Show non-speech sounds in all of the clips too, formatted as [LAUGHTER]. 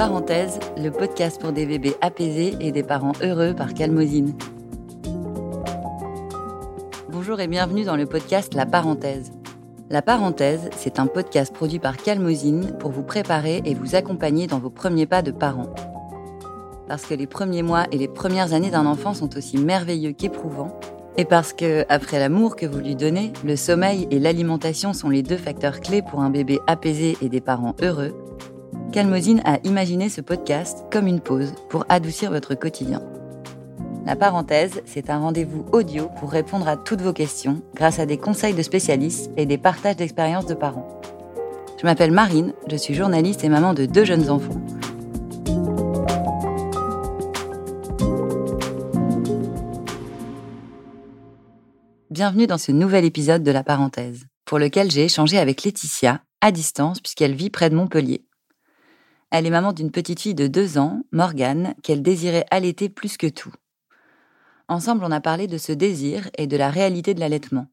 Parenthèse, le podcast pour des bébés apaisés et des parents heureux par Calmosine. Bonjour et bienvenue dans le podcast La Parenthèse. La Parenthèse, c'est un podcast produit par Calmosine pour vous préparer et vous accompagner dans vos premiers pas de parents. Parce que les premiers mois et les premières années d'un enfant sont aussi merveilleux qu'éprouvants, et parce que, après l'amour que vous lui donnez, le sommeil et l'alimentation sont les deux facteurs clés pour un bébé apaisé et des parents heureux, Calmosine a imaginé ce podcast comme une pause pour adoucir votre quotidien. La parenthèse, c'est un rendez-vous audio pour répondre à toutes vos questions grâce à des conseils de spécialistes et des partages d'expériences de parents. Je m'appelle Marine, je suis journaliste et maman de deux jeunes enfants. Bienvenue dans ce nouvel épisode de La parenthèse, pour lequel j'ai échangé avec Laetitia, à distance puisqu'elle vit près de Montpellier. Elle est maman d'une petite fille de deux ans, Morgane, qu'elle désirait allaiter plus que tout. Ensemble, on a parlé de ce désir et de la réalité de l'allaitement,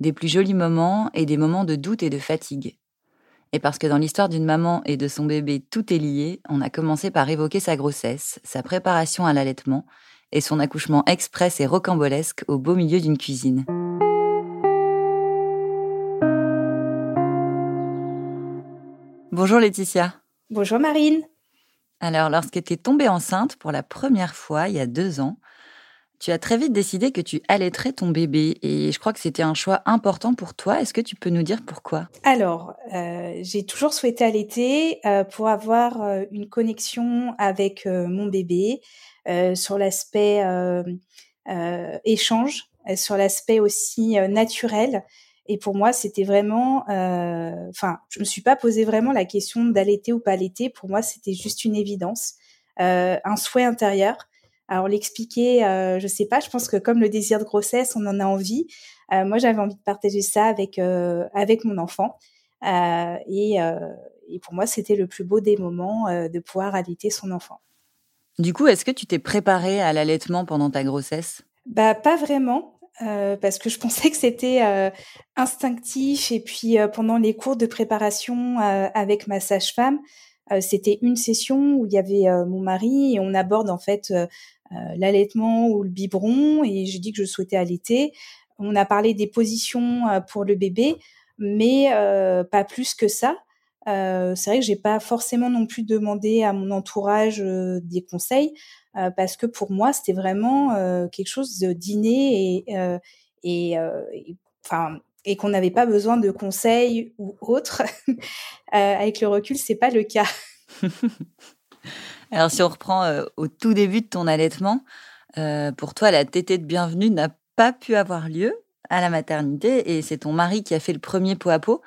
des plus jolis moments et des moments de doute et de fatigue. Et parce que dans l'histoire d'une maman et de son bébé, tout est lié, on a commencé par évoquer sa grossesse, sa préparation à l'allaitement et son accouchement express et rocambolesque au beau milieu d'une cuisine. Bonjour Laetitia. Bonjour Marine. Alors, lorsque tu es tombée enceinte pour la première fois il y a deux ans, tu as très vite décidé que tu allaiterais ton bébé et je crois que c'était un choix important pour toi. Est-ce que tu peux nous dire pourquoi? Alors, euh, j'ai toujours souhaité allaiter euh, pour avoir euh, une connexion avec mon bébé sur l'aspect échange, sur l'aspect aussi naturel. Et pour moi, c'était vraiment, enfin, je me suis pas posé vraiment la question d'allaiter ou pas allaiter. Pour moi, c'était juste une évidence, un souhait intérieur. Alors l'expliquer, euh, je sais pas. Je pense que comme le désir de grossesse, on en a envie. Euh, moi, j'avais envie de partager ça avec euh, avec mon enfant. Euh, et, euh, et, pour moi, c'était le plus beau des moments de pouvoir allaiter son enfant. Du coup, est-ce que tu t'es préparée à l'allaitement pendant ta grossesse? Bah, pas vraiment. Euh, parce que je pensais que c'était euh, instinctif et puis euh, pendant les cours de préparation avec ma sage-femme, c'était une session où il y avait mon mari et on aborde en fait l'allaitement ou le biberon et j'ai dit que je souhaitais allaiter. On a parlé des positions pour le bébé, mais pas plus que ça. C'est vrai que j'ai pas forcément non plus demandé à mon entourage des conseils euh, parce que pour moi, c'était vraiment euh, quelque chose d'inné et, euh, et, enfin, et qu'on n'avait pas besoin de conseils ou autres. [LAUGHS] avec le recul, c'est pas le cas. [LAUGHS] [LAUGHS] Alors, si on reprend au tout début de ton allaitement, pour toi, la tétée de bienvenue n'a pas pu avoir lieu à la maternité et c'est ton mari qui a fait le premier pot à pot.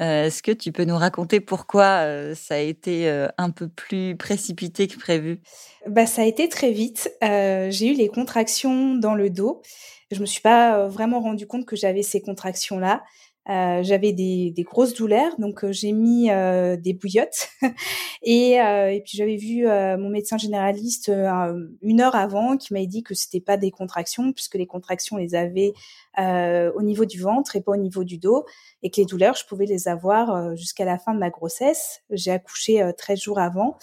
Euh, est-ce que tu peux nous raconter pourquoi euh, ça a été euh, un peu plus précipité que prévu? Bah, Ça a été très vite. j'ai eu les contractions dans le dos. Je me suis pas vraiment rendu compte que j'avais ces contractions-là. J'avais des, des, grosses douleurs, donc j'ai mis des bouillottes [LAUGHS] et, et, puis j'avais vu mon médecin généraliste une heure avant qui m'a dit que c'était pas des contractions puisque les contractions les avait au niveau du ventre et pas au niveau du dos et que les douleurs, je pouvais les avoir euh, jusqu'à la fin de ma grossesse. J'ai accouché 13 euh, jours avant.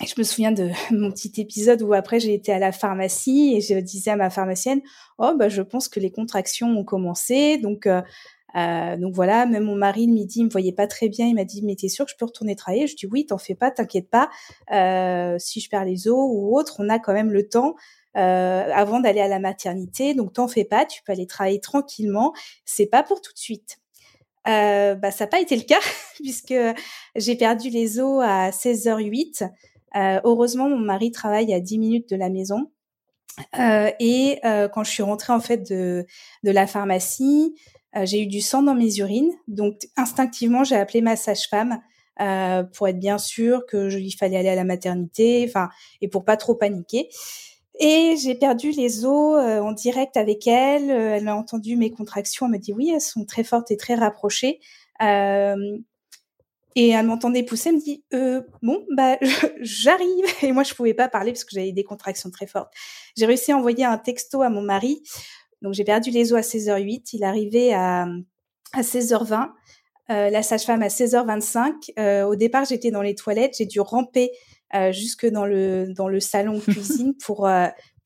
Euh, je me souviens de [LAUGHS] mon petit épisode où après j'ai été à la pharmacie et je disais à ma pharmacienne, oh bah je pense que les contractions ont commencé, donc euh, donc voilà, même mon mari le midi, il me voyait pas très bien. Il m'a dit, mais t'es sûr que je peux retourner travailler? Je dis oui, t'en fais pas, t'inquiète pas. Euh, si je perds les os ou autre, on a quand même le temps euh, avant d'aller à la maternité. Donc t'en fais pas, tu peux aller travailler tranquillement. C'est pas pour tout de suite. Euh, bah ça n'a pas été le cas [LAUGHS] puisque j'ai perdu les os à 16h08. Euh, heureusement, mon mari travaille à 10 minutes de la maison. Euh, et euh, quand je suis rentrée en fait de, de la pharmacie, euh, j'ai eu du sang dans mes urines. Donc instinctivement, j'ai appelé ma sage-femme pour être bien sûre que je, il fallait aller à la maternité, enfin et pour pas trop paniquer. Et j'ai perdu les os euh, en direct avec elle. Euh, elle a entendu mes contractions. Elle me dit oui, elles sont très fortes et très rapprochées. Euh, et elle m'entendait pousser. Elle me dit euh, bon bah [LAUGHS] j'arrive. Et moi je pouvais pas parler parce que j'avais des contractions très fortes. J'ai réussi à envoyer un texto à mon mari. Donc j'ai perdu les os à 16h08. Il arrivait à à 16h20. la sage-femme à 16h25. au départ, j'étais dans les toilettes, j'ai dû ramper jusque dans le dans le salon cuisine [LAUGHS] pour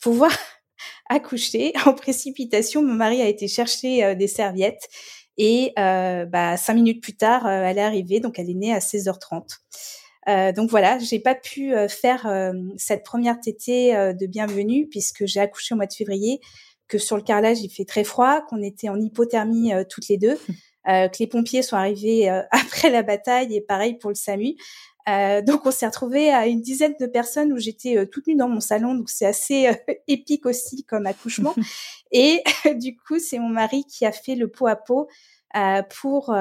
pouvoir [LAUGHS] accoucher en précipitation. Mon mari a été chercher des serviettes et bah, cinq minutes plus tard, elle est arrivée, donc elle est née à 16h30. Euh, donc voilà, j'ai pas pu euh, faire euh, cette première tétée de bienvenue puisque j'ai accouché au mois de février, que sur le carrelage il fait très froid, qu'on était en hypothermie toutes les deux, [LAUGHS] que les pompiers sont arrivés [LAUGHS] après la bataille et pareil pour le SAMU. Donc on s'est retrouvé à une dizaine de personnes où j'étais toute nue dans mon salon, donc c'est assez [LAUGHS] épique aussi comme accouchement. [LAUGHS] et [LAUGHS] du coup c'est mon mari qui a fait le pot à pot pour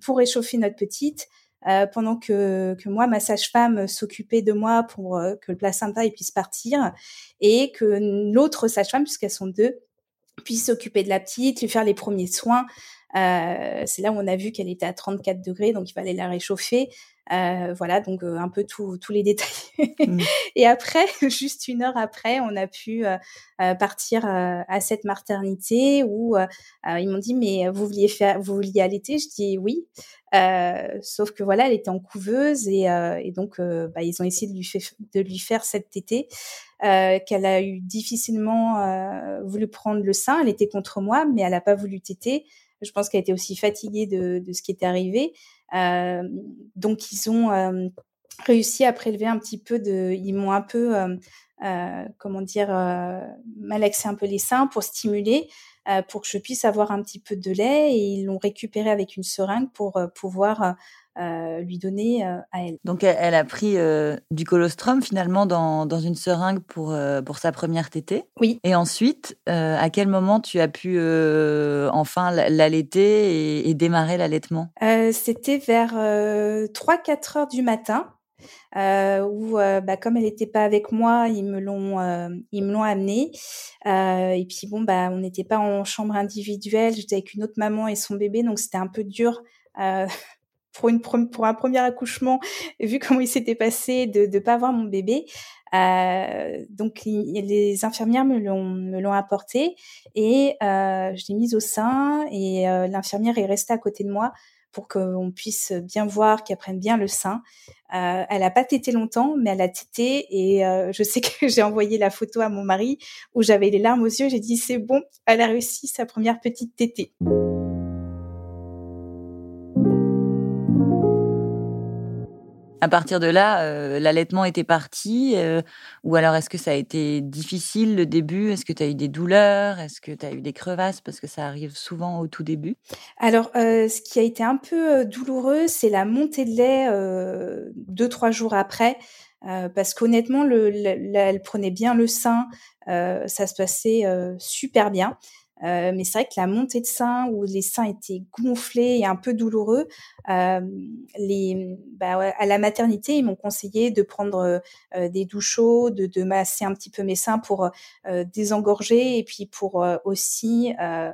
pour réchauffer notre petite. Euh, pendant que, que moi, ma sage-femme s'occupait de moi pour euh, que le placenta il puisse partir et que l'autre sage-femme, puisqu'elles sont deux, puisse s'occuper de la petite, lui faire les premiers soins. Euh, c'est là où on a vu qu'elle était à 34 degrés, donc il fallait la réchauffer. Euh, voilà, donc euh, un peu tous les détails. Mmh. [LAUGHS] Et après, [LAUGHS] juste une heure après, on a pu partir à cette maternité où ils m'ont dit mais vous vouliez faire, vous vouliez allaiter? Je dis oui. sauf que voilà, elle était en couveuse et, et donc bah, ils ont essayé de lui, fait, de lui faire cette tétée qu'elle a eu difficilement voulu prendre le sein. Elle était contre moi, mais elle n'a pas voulu téter. Je pense qu'elle était aussi fatiguée de, ce qui était arrivé. Euh, donc ils ont euh, réussi à prélever un petit peu de, ils m'ont un peu, euh, comment dire, malaxé un peu les seins pour stimuler. pour que je puisse avoir un petit peu de lait et ils l'ont récupéré avec une seringue pour pouvoir euh, lui donner à elle. Donc elle, a pris du colostrum finalement dans, dans, une seringue pour, pour sa première tétée. Oui. Et ensuite, à quel moment tu as pu enfin l'allaiter et, et, démarrer l'allaitement? C'était vers 3-4 heures du matin. Euh, où bah, comme elle n'était pas avec moi, ils me l'ont ils me l'ont amenée. et puis bon bah on n'était pas en chambre individuelle, j'étais avec une autre maman et son bébé, donc c'était un peu dur pour, une, pour un premier accouchement, vu [LAUGHS] comment il s'était passé, de ne pas voir mon bébé. Euh, donc les, infirmières me l'ont apporté et euh, je l'ai mise au sein et euh, l'infirmière est restée à côté de moi pour qu'on puisse bien voir qu'elle prenne bien le sein. Elle a pas tété longtemps, mais elle a tété et je sais que [LAUGHS] j'ai envoyé la photo à mon mari où j'avais les larmes aux yeux. J'ai dit c'est bon, elle a réussi sa première petite tétée. À partir de là, euh, l'allaitement était parti euh, Ou alors est-ce que ça a été difficile le début? Est-ce que tu as eu des douleurs? Est-ce que tu as eu des crevasses? Parce que ça arrive souvent au tout début. Alors, euh, ce qui a été un peu douloureux, c'est la montée de lait deux, trois jours après. parce qu'honnêtement, le, elle prenait bien le sein, ça se passait super bien. Euh, mais c'est vrai que la montée de sein où les seins étaient gonflés et un peu douloureux, euh, les, bah à la maternité, ils m'ont conseillé de prendre euh, des douches chaudes, de, de, masser un petit peu mes seins pour euh, désengorger et puis pour euh, aussi euh,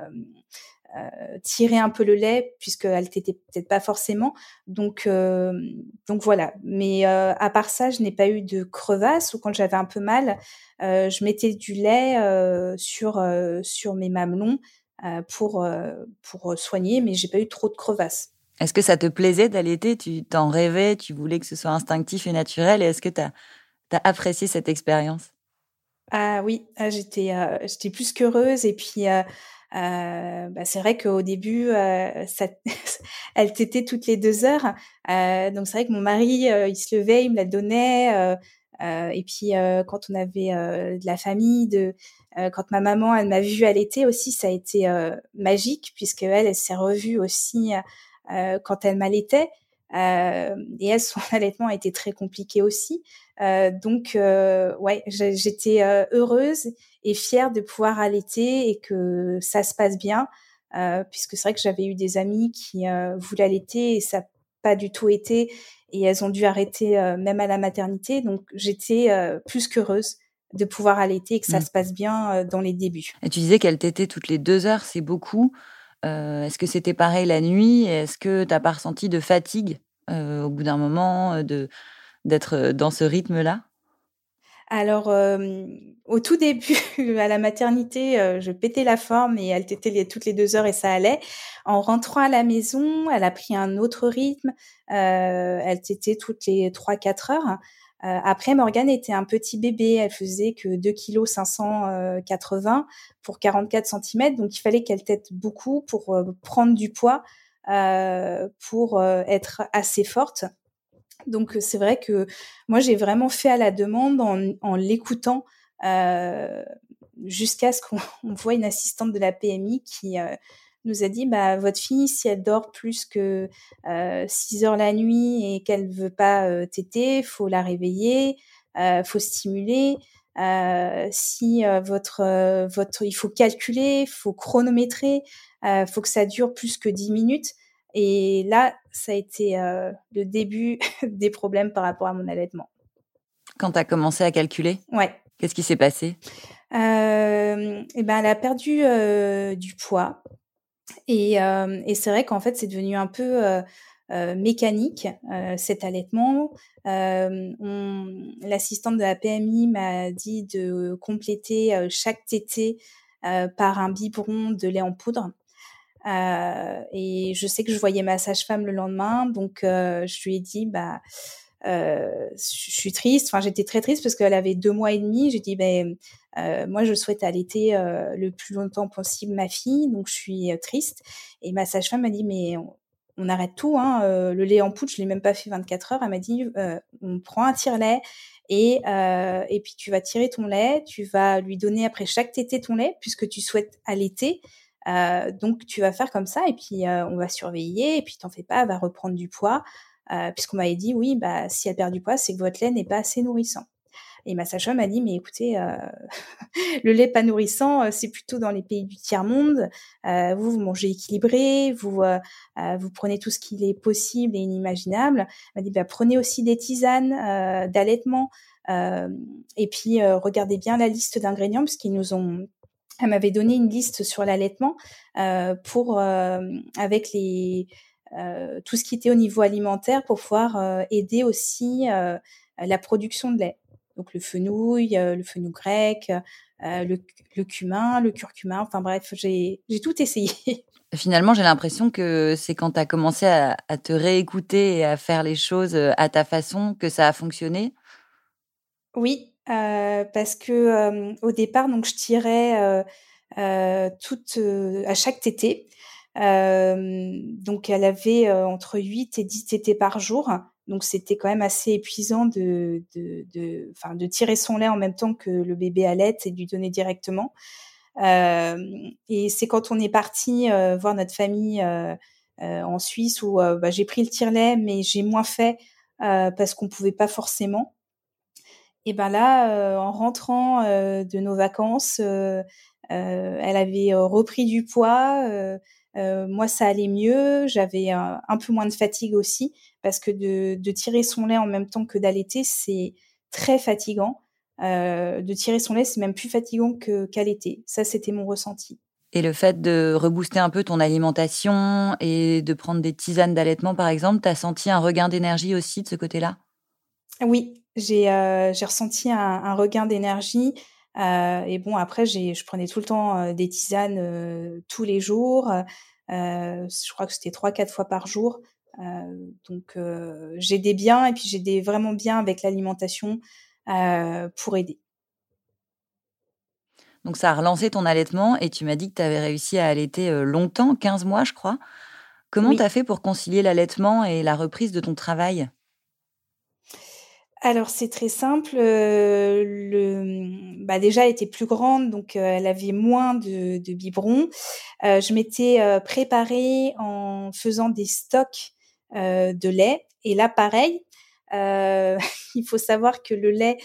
tirer un peu le lait puisqu'elle t'était peut-être pas forcément. Donc euh, donc voilà. Mais euh, à part ça, je n'ai pas eu de crevasse ou quand j'avais un peu mal, je mettais du lait sur sur mes mamelons pour pour soigner, mais j'ai pas eu trop de crevasses. Est-ce que ça te plaisait d'allaiter? Tu t'en rêvais? Tu voulais que ce soit instinctif et naturel? Et est-ce que tu as, as, apprécié cette expérience? Ah oui, ah, j'étais j'étais plus qu'heureuse. Et puis, euh, bah, c'est vrai qu'au début, euh, [LAUGHS] elle tétait toutes les deux heures. Euh, donc c'est vrai que mon mari, euh, il se levait, il me la donnait. Euh, et puis quand on avait de la famille, de quand ma maman, elle m'a vue allaiter aussi, ça a été magique puisque elle, s'est revue aussi quand elle m'allaitait. et elle, son [LAUGHS] allaitement a été très compliqué aussi. donc ouais, j'étais heureuse et fière de pouvoir allaiter et que ça se passe bien. Euh, puisque c'est vrai que j'avais eu des amis qui euh, voulaient allaiter et ça n'a pas du tout été et elles ont dû arrêter euh, même à la maternité. Donc j'étais plus qu'heureuse de pouvoir allaiter et que ça mmh. se passe bien dans les débuts. Et tu disais qu'elle t'était toutes les deux heures, c'est beaucoup. Est-ce que c'était pareil la nuit? Est-ce que tu n'as pas ressenti de fatigue au bout d'un moment de d'être dans ce rythme-là? Alors, au tout début, [LAUGHS] à la maternité, je pétais la forme et elle tétait toutes les deux heures et ça allait. En rentrant à la maison, elle a pris un autre rythme. elle tétait toutes les 3-4 heures. après, Morgane était un petit bébé. Elle faisait que 2 kg 580 pour 44 cm. Donc, il fallait qu'elle tète beaucoup pour prendre du poids, pour être assez forte. Donc c'est vrai que moi j'ai vraiment fait à la demande en, l'écoutant euh, jusqu'à ce qu'on [LAUGHS] voit une assistante de la PMI qui euh, nous a dit bah votre fille si elle dort plus que euh, 6 heures la nuit et qu'elle veut pas euh, téter, faut la réveiller, euh, faut stimuler. Euh, si votre votre il faut calculer, faut chronométrer, faut que ça dure plus que 10 minutes. Et là, ça a été euh, le début [LAUGHS] des problèmes par rapport à mon allaitement. Quand tu as commencé à calculer Ouais. Qu'est-ce qui s'est passé? Euh, eh ben, Elle a perdu euh, du poids. Et, euh, et c'est vrai qu'en fait, c'est devenu un peu mécanique, cet allaitement. L'assistante de la PMI m'a dit de compléter chaque tétée par un biberon de lait en poudre. Euh, et je sais que je voyais ma sage-femme le lendemain, donc euh, je lui ai dit, bah, euh, je suis triste. Enfin, j'étais très triste parce qu'elle avait deux mois et demi. J'ai dit, ben, moi, je souhaite allaiter le plus longtemps possible ma fille, donc je suis triste. Et ma sage-femme m'a dit, mais on, arrête tout. Hein, le lait en poudre, je l'ai même pas fait 24 heures. Elle m'a dit, on prend un tire-lait et, et puis tu vas tirer ton lait, tu vas lui donner après chaque tété ton lait puisque tu souhaites allaiter. Euh, donc tu vas faire comme ça et puis euh, on va surveiller et puis t'en fais pas, elle va reprendre du poids euh, puisqu'on m'avait dit oui bah si elle perd du poids c'est que votre lait n'est pas assez nourrissant. Et ma sage-femme m'a dit mais écoutez [LAUGHS] le lait pas nourrissant c'est plutôt dans les pays du tiers monde. vous vous mangez équilibré, vous vous prenez tout ce qu'il est possible et inimaginable. Elle m'a dit bah prenez aussi des tisanes d'allaitement. et puis regardez bien la liste d'ingrédients puisqu'ils nous ont elle m'avait donné une liste sur l'allaitement euh, pour euh, avec les euh, tout ce qui était au niveau alimentaire pour pouvoir aider aussi la production de lait. Donc le fenouil, le fenouil grec, le, le, cumin, le curcuma. Enfin bref, j'ai tout essayé. [LAUGHS] Finalement, j'ai l'impression que c'est quand tu as commencé à, à, te réécouter et à faire les choses à ta façon que ça a fonctionné? Oui, parce que euh, au départ, donc je tirais euh, toute à chaque tétée. donc elle avait entre 8 et 10 tétées par jour. Donc c'était quand même assez épuisant de, de, tirer son lait en même temps que le bébé allait et de lui donner directement. Euh, et c'est quand on est parti euh, voir notre famille euh, en Suisse où bah, j'ai pris le tire-lait, mais j'ai moins fait parce qu'on pouvait pas forcément. Et ben là, euh, en rentrant euh, de nos vacances, euh, elle avait repris du poids. moi, ça allait mieux. J'avais un, peu moins de fatigue aussi parce que de, de tirer son lait en même temps que d'allaiter, c'est très fatigant. Euh, de tirer son lait, c'est même plus fatigant que qu'allaiter. Ça, c'était mon ressenti. Et le fait de rebooster un peu ton alimentation et de prendre des tisanes d'allaitement, par exemple, tu as senti un regain d'énergie aussi de ce côté-là? Oui, j'ai euh, j'ai ressenti un, un regain d'énergie. Euh, et bon, après, j'ai, je prenais tout le temps euh, des tisanes tous les jours. je crois que c'était trois, quatre fois par jour. donc, j'aidais bien et puis j'aidais vraiment bien avec l'alimentation pour aider. Donc, ça a relancé ton allaitement et tu m'as dit que tu avais réussi à allaiter longtemps, 15 mois, je crois. Comment oui. tu as fait pour concilier l'allaitement et la reprise de ton travail? Alors c'est très simple. Euh, le, bah déjà, elle était plus grande, donc euh, elle avait moins de, de. Euh, je m'étais euh, préparée en faisant des stocks euh, de lait. Et là, pareil, [LAUGHS] il faut savoir que le lait,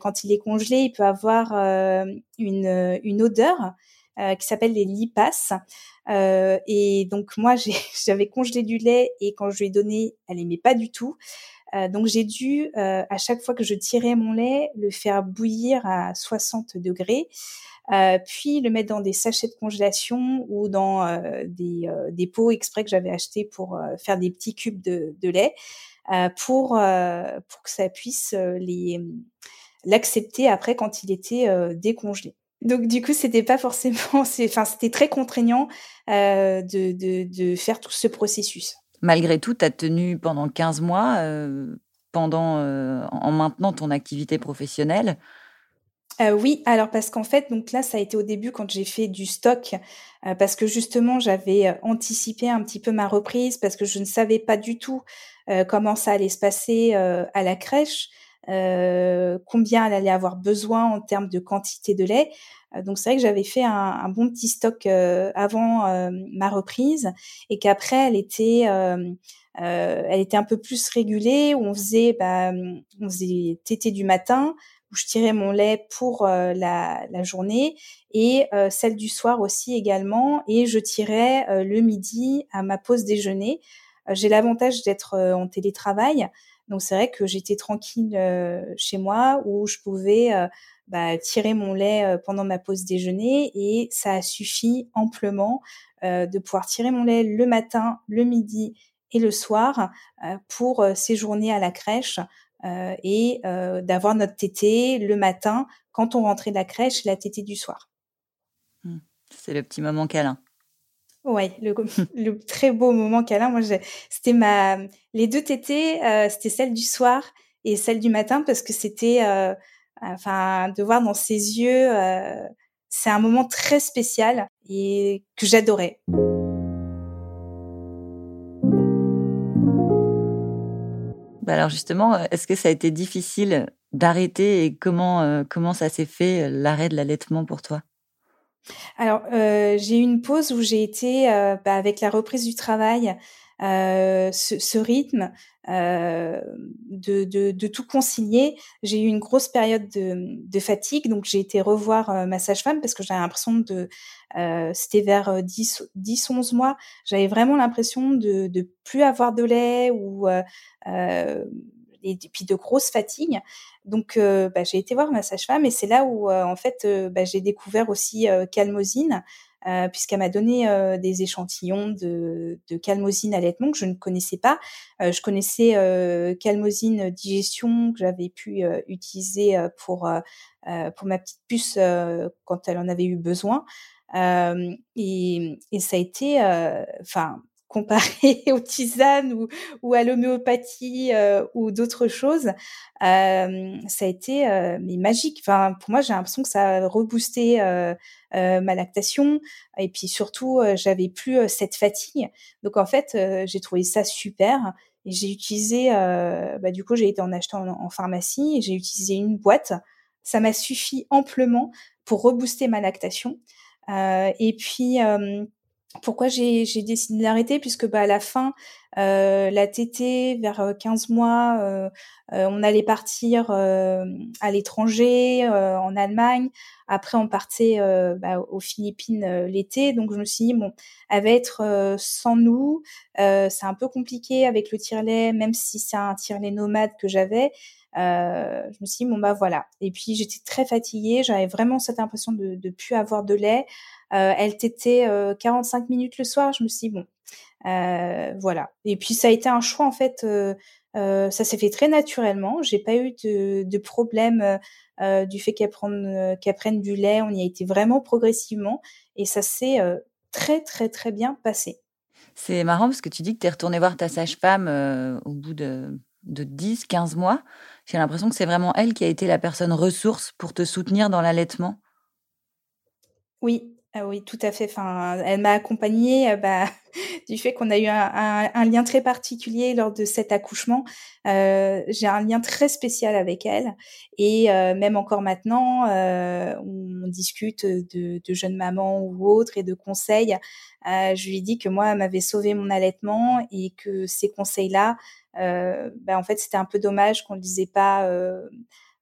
quand il est congelé, il peut avoir une, une odeur qui s'appelle les lipaces. et donc moi, [LAUGHS] j'avais congelé du lait et quand je lui ai donné, elle aimait pas du tout. Euh, donc j'ai dû, euh, à chaque fois que je tirais mon lait, le faire bouillir à 60 degrés. Euh, puis le mettre dans des sachets de congélation ou dans des, des, pots exprès que j'avais achetés pour faire des petits cubes de, de lait pour, pour que ça puisse les, l'accepter après quand il était décongelé. Donc du coup, c'était pas forcément, [LAUGHS] enfin c'était très contraignant de, de, de, faire tout ce processus. Malgré tout, tu as tenu pendant 15 mois, pendant en maintenant ton activité professionnelle. oui, alors parce qu'en fait, donc là, ça a été au début quand j'ai fait du stock, parce que justement, j'avais anticipé un petit peu ma reprise, parce que je ne savais pas du tout comment ça allait se passer à la crèche. Euh, combien elle allait avoir besoin en termes de quantité de lait. Euh, donc c'est vrai que j'avais fait un, bon petit stock euh, avant ma reprise et qu'après elle était elle était un peu plus régulée où on faisait bah, on faisait tété du matin où je tirais mon lait pour la, journée et celle du soir aussi également et je tirais le midi à ma pause déjeuner. J'ai l'avantage d'être en télétravail, donc c'est vrai que j'étais tranquille euh, chez moi où je pouvais euh, bah, tirer mon lait euh, pendant ma pause déjeuner et ça a suffi amplement de pouvoir tirer mon lait le matin, le midi et le soir pour séjourner à la crèche et d'avoir notre tétée le matin quand on rentrait de la crèche, la tétée du soir. Mmh. C'est le petit moment câlin. Ouais, le, le, très beau moment câlin. Moi, c'était ma, les deux tétés, euh, c'était celle du soir et celle du matin parce que c'était, euh, enfin, de voir dans ses yeux, euh, c'est un moment très spécial et que j'adorais. Bah alors justement, est-ce que ça a été difficile d'arrêter et comment comment ça s'est fait l'arrêt de l'allaitement pour toi? Alors, euh, j'ai eu une pause où j'ai été, euh, bah, avec la reprise du travail, euh, ce, rythme de, de, tout concilier. J'ai eu une grosse période de, de fatigue, donc j'ai été revoir ma sage-femme parce que j'avais l'impression de, c'était vers 10, 10, 11 mois, j'avais vraiment l'impression de, de plus avoir de lait ou et puis de grosses fatigues. Donc, euh, bah, j'ai été voir ma sage-femme et c'est là où, euh, en fait, euh, bah, j'ai découvert aussi calmosine, puisqu'elle m'a donné des échantillons de, de calmosine allaitement que je ne connaissais pas. je connaissais calmosine digestion que j'avais pu utiliser pour pour ma petite puce quand elle en avait eu besoin. et, et ça a été, enfin comparé [LAUGHS] aux tisanes ou, à l'homéopathie euh, ou d'autres choses, euh, ça a été euh, mais magique. Enfin, pour moi, j'ai l'impression que ça a reboosté ma lactation et puis surtout, j'avais plus cette fatigue. Donc en fait, j'ai trouvé ça super. Et j'ai utilisé, bah, du coup, j'ai été en achetant en, en pharmacie et j'ai utilisé une boîte. Ça m'a suffi amplement pour rebooster ma lactation. et puis, pourquoi j'ai décidé d'arrêter puisque bah à la fin euh, la TT vers 15 euh, mois euh, euh, on allait partir euh, à l'étranger en Allemagne. Après on partait bah, aux Philippines l'été. Donc je me suis dit bon elle va être sans nous. C'est un peu compliqué avec le tire-lait même si c'est un tire-lait nomade que j'avais. Je me suis dit bon bah voilà. Et puis j'étais très fatiguée. J'avais vraiment cette impression de de plus avoir de lait. euh, elle t'était 45 euh, minutes le soir. Je me suis dit, bon, euh, voilà. Et puis ça a été un choix en fait. ça s'est fait très naturellement. J'ai pas eu de, de problème du fait qu'elle prenne, prenne du lait. On y a été vraiment progressivement et ça s'est très très très bien passé. C'est marrant parce que tu dis que tu es retournée voir ta sage-femme au bout de, de 10, 15 mois. J'ai l'impression que c'est vraiment elle qui a été la personne ressource pour te soutenir dans l'allaitement. Oui, ah oui, tout à fait. Enfin, elle m'a accompagnée euh, bah, [LAUGHS] du fait qu'on a eu un, lien très particulier lors de cet accouchement. Euh, J'ai un lien très spécial avec elle et euh, même encore maintenant, euh, on discute de, jeunes mamans ou autres et de conseils. Euh, je lui dis que moi, elle m'avait sauvé mon allaitement et que ces conseils-là, bah, en fait, c'était un peu dommage qu'on ne le disait pas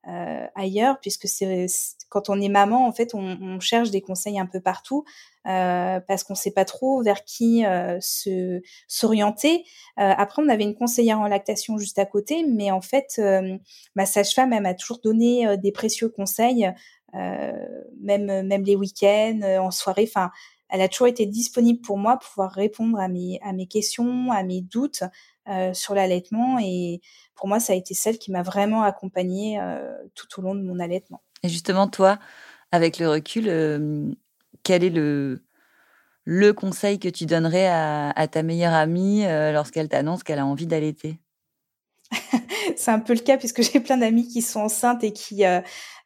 euh, ailleurs, puisque c'est quand on est maman, en fait, on, on cherche des conseils un peu partout euh, parce qu'on ne sait pas trop vers qui euh, se s'orienter. Euh, après, on avait une conseillère en lactation juste à côté, mais en fait, euh, ma sage-femme, elle m'a toujours donné des précieux conseils, même même les week-ends, en soirée. Enfin, elle a toujours été disponible pour moi pour pouvoir répondre à mes à mes questions, à mes doutes. Sur l'allaitement. Et pour moi, ça a été celle qui m'a vraiment accompagnée tout au long de mon allaitement. Et justement, toi, avec le recul, quel est le, le conseil que tu donnerais à, ta meilleure amie lorsqu'elle t'annonce qu'elle a envie d'allaiter? [LAUGHS] C'est un peu le cas puisque j'ai plein d'amis qui sont enceintes et qui euh,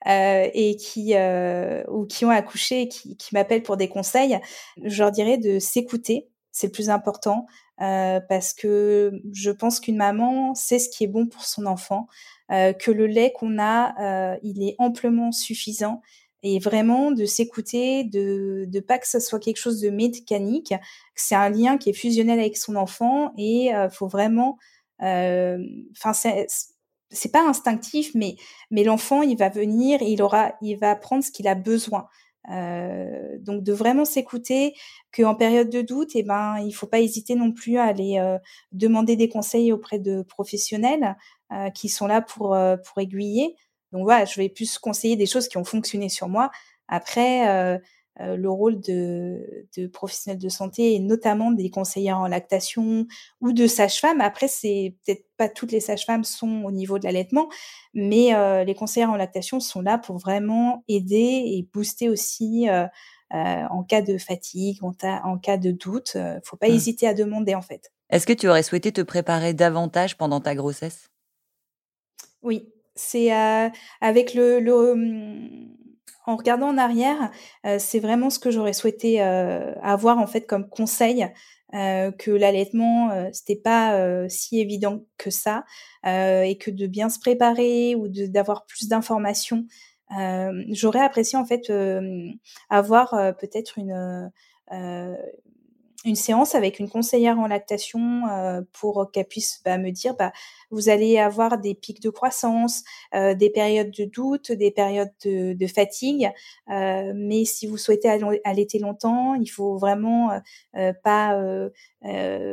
euh, et qui euh, ou qui ont accouché et qui, qui m'appellent pour des conseils. Je leur dirais de s'écouter, c'est le plus important parce que je pense qu'une maman sait ce qui est bon pour son enfant, que le lait qu'on a, il est amplement suffisant et vraiment de s'écouter, de de pas que ce soit quelque chose de mécanique, c'est un lien qui est fusionnel avec son enfant et euh, faut vraiment enfin c'est c'est pas instinctif, mais mais l'enfant il va venir, il aura, il va apprendre ce qu'il a besoin. Euh, donc de vraiment s'écouter, qu'en période de doute, eh ben il faut pas hésiter non plus à aller euh, demander des conseils auprès de professionnels euh, qui sont là pour pour aiguiller. Donc voilà, je vais plus conseiller des choses qui ont fonctionné sur moi. Après, le rôle de, de, professionnels de santé et notamment des conseillères en lactation ou de sages-femmes. Après, c'est peut-être pas toutes les sages-femmes sont au niveau de l'allaitement, mais euh, les conseillères en lactation sont là pour vraiment aider et booster aussi euh, en cas de fatigue, en, en cas de doute. faut pas mmh. hésiter à demander en fait. Est-ce que tu aurais souhaité te préparer davantage pendant ta grossesse? Oui, c'est avec le, le hum, en regardant en arrière, euh, c'est vraiment ce que j'aurais souhaité euh, avoir en fait comme conseil. Euh, que l'allaitement c'était pas si évident que ça et que de bien se préparer ou d'avoir plus d'informations j'aurais apprécié en fait avoir peut-être une une séance avec une conseillère en lactation euh, pour qu'elle puisse bah, me dire bah, vous allez avoir des pics de croissance, euh, des périodes de doute, des périodes de, de fatigue, euh, mais si vous souhaitez allaiter longtemps, il faut vraiment euh, pas euh,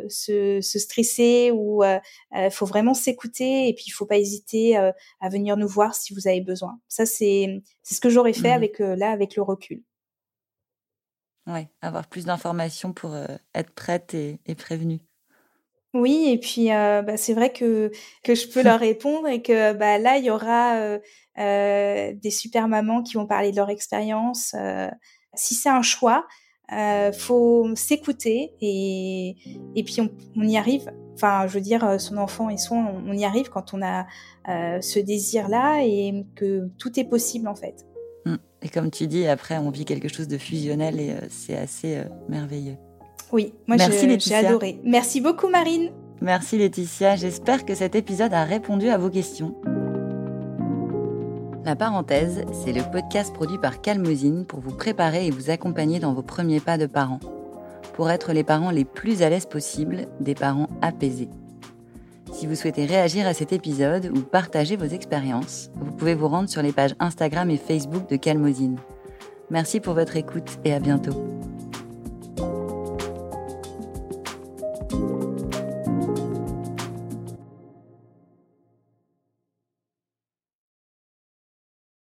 se, se, stresser ou il faut vraiment s'écouter et puis il faut pas hésiter à venir nous voir si vous avez besoin. Ça c'est c'est ce que j'aurais fait mmh avec là avec le recul. Oui, avoir plus d'informations pour euh, être prête et, prévenue. Oui, et puis euh, bah, c'est vrai que, que je peux leur [LAUGHS] répondre et que bah, là, il y aura euh, des super mamans qui vont parler de leur expérience. si c'est un choix, euh, faut s'écouter et, et puis on, on, y arrive. Enfin, je veux dire, son enfant et son, on, y arrive quand on a ce désir-là et que tout est possible en fait. Et comme tu dis, après, on vit quelque chose de fusionnel et euh, c'est assez euh, merveilleux. Oui, moi j'ai adoré. Merci beaucoup Marine. Merci Laetitia, j'espère que cet épisode a répondu à vos questions. La parenthèse, c'est le podcast produit par Calmosine pour vous préparer et vous accompagner dans vos premiers pas de parents. Pour être les parents les plus à l'aise possible, des parents apaisés. Si vous souhaitez réagir à cet épisode ou partager vos expériences, vous pouvez vous rendre sur les pages Instagram et Facebook de Calmosine. Merci pour votre écoute et à bientôt.